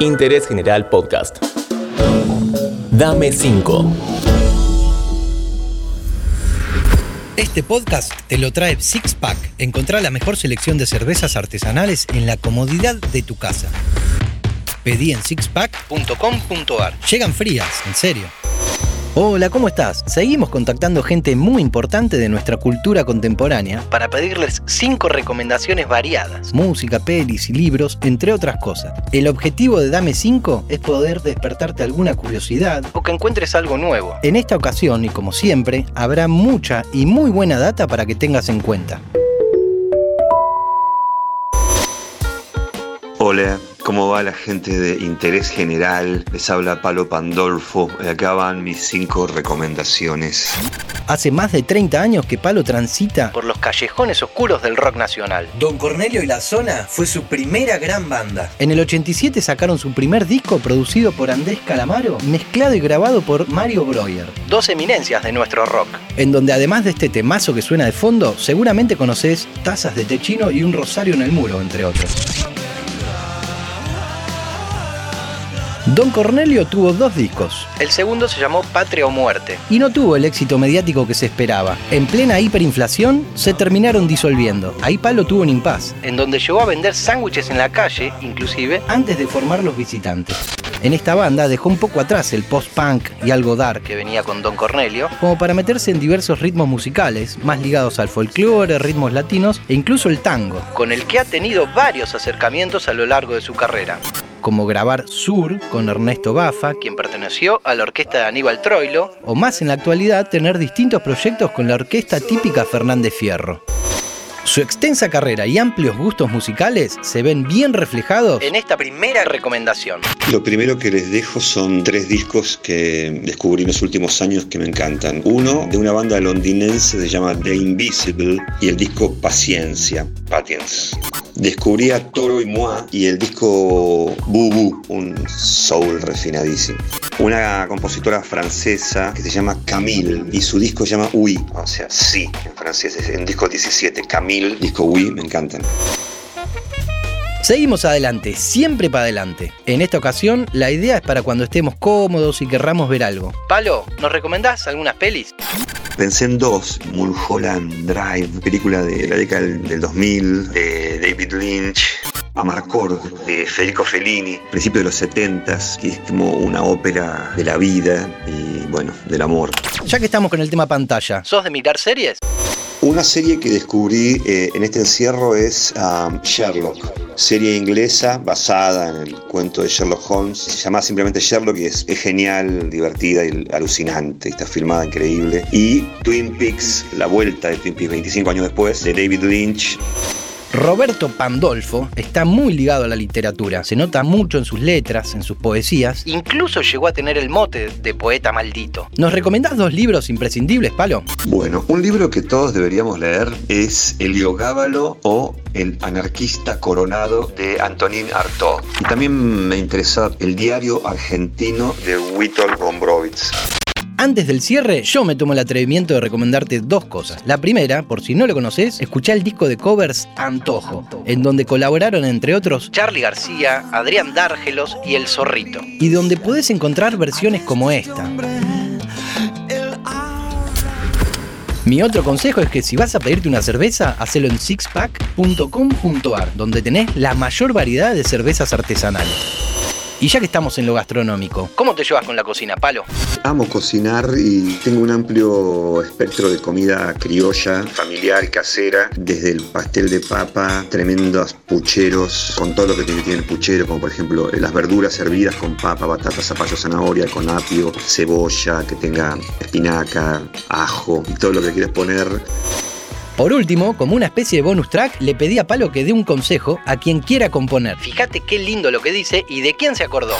Interés General Podcast. Dame 5. Este podcast te lo trae Six Pack. Encontrá la mejor selección de cervezas artesanales en la comodidad de tu casa. Pedí en sixpack.com.ar. Llegan frías, en serio. Hola, ¿cómo estás? Seguimos contactando gente muy importante de nuestra cultura contemporánea para pedirles cinco recomendaciones variadas, música, pelis y libros, entre otras cosas. El objetivo de Dame 5 es poder despertarte alguna curiosidad o que encuentres algo nuevo. En esta ocasión, y como siempre, habrá mucha y muy buena data para que tengas en cuenta. Hola, ¿cómo va la gente de Interés General? Les habla Palo Pandolfo. y Acá van mis cinco recomendaciones. Hace más de 30 años que Palo transita por los callejones oscuros del rock nacional. Don Cornelio y la Zona fue su primera gran banda. En el 87 sacaron su primer disco producido por Andrés Calamaro, mezclado y grabado por Mario Breuer. Dos eminencias de nuestro rock. En donde además de este temazo que suena de fondo, seguramente conoces Tazas de Techino y Un Rosario en el Muro, entre otros. Don Cornelio tuvo dos discos. El segundo se llamó Patria o Muerte y no tuvo el éxito mediático que se esperaba. En plena hiperinflación se terminaron disolviendo. Ahí Palo tuvo un impas, en donde llegó a vender sándwiches en la calle, inclusive, antes de formar los visitantes. En esta banda dejó un poco atrás el post-punk y algo dark que venía con Don Cornelio, como para meterse en diversos ritmos musicales, más ligados al folclore, ritmos latinos e incluso el tango, con el que ha tenido varios acercamientos a lo largo de su carrera como grabar Sur con Ernesto Bafa, quien perteneció a la orquesta de Aníbal Troilo, o más en la actualidad tener distintos proyectos con la orquesta típica Fernández Fierro. Su extensa carrera y amplios gustos musicales se ven bien reflejados en esta primera recomendación. Lo primero que les dejo son tres discos que descubrí en los últimos años que me encantan. Uno de una banda londinense se llama The Invisible y el disco Paciencia, Patience descubrí a Toro y Moi y el disco Bubu, un soul refinadísimo. Una compositora francesa que se llama Camille y su disco se llama Oui, o sea, sí, en francés, es un disco 17, Camille, disco Oui, me encantan. Seguimos adelante, siempre para adelante. En esta ocasión, la idea es para cuando estemos cómodos y querramos ver algo. Palo, ¿nos recomendás algunas pelis? Pensé en dos, Mulholland Drive, película de la década del 2000, de David Lynch, Amarcord, de Federico Fellini, principio de los 70 que es como una ópera de la vida y, bueno, del amor. Ya que estamos con el tema pantalla, ¿sos de mirar series? Una serie que descubrí eh, en este encierro es um, Sherlock, serie inglesa basada en el cuento de Sherlock Holmes. Se llama simplemente Sherlock y es, genial, divertida y alucinante. Está filmada increíble. Y Twin Peaks, la vuelta de Twin Peaks 25 años después, de David Lynch. Roberto Pandolfo está muy ligado a la literatura, se nota mucho en sus letras, en sus poesías, incluso llegó a tener el mote de poeta maldito. ¿Nos recomendás dos libros imprescindibles, Palo? Bueno, un libro que todos deberíamos leer es El Gábalo o El anarquista coronado de Antonín Artaud. Y también me interesa el diario argentino de Witold Gombrowicz. Antes del cierre, yo me tomo el atrevimiento de recomendarte dos cosas. La primera, por si no lo conoces, escuchá el disco de covers Antojo, en donde colaboraron entre otros Charlie García, Adrián Dárgelos y El Zorrito, y donde podés encontrar versiones como esta. Mi otro consejo es que si vas a pedirte una cerveza, hacelo en sixpack.com.ar, donde tenés la mayor variedad de cervezas artesanales. Y ya que estamos en lo gastronómico, ¿cómo te llevas con la cocina, Palo? Amo cocinar y tengo un amplio espectro de comida criolla, familiar, casera, desde el pastel de papa, tremendos pucheros, con todo lo que tiene, tiene el puchero, como por ejemplo las verduras servidas con papa, batata, zapallo, zanahoria, con apio, cebolla, que tenga espinaca, ajo y todo lo que quieras poner. Por último, como una especie de bonus track, le pedí a Palo que dé un consejo a quien quiera componer. Fíjate qué lindo lo que dice y de quién se acordó.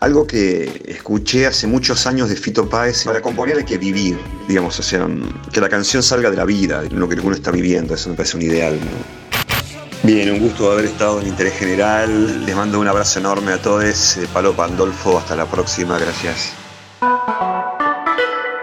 Algo que escuché hace muchos años de Fito Páez, para componer hay que vivir, digamos, o sea, que la canción salga de la vida, de lo que uno está viviendo, eso me parece un ideal. Bien, un gusto haber estado en Interés General, les mando un abrazo enorme a todos, Palo Pandolfo, hasta la próxima, gracias.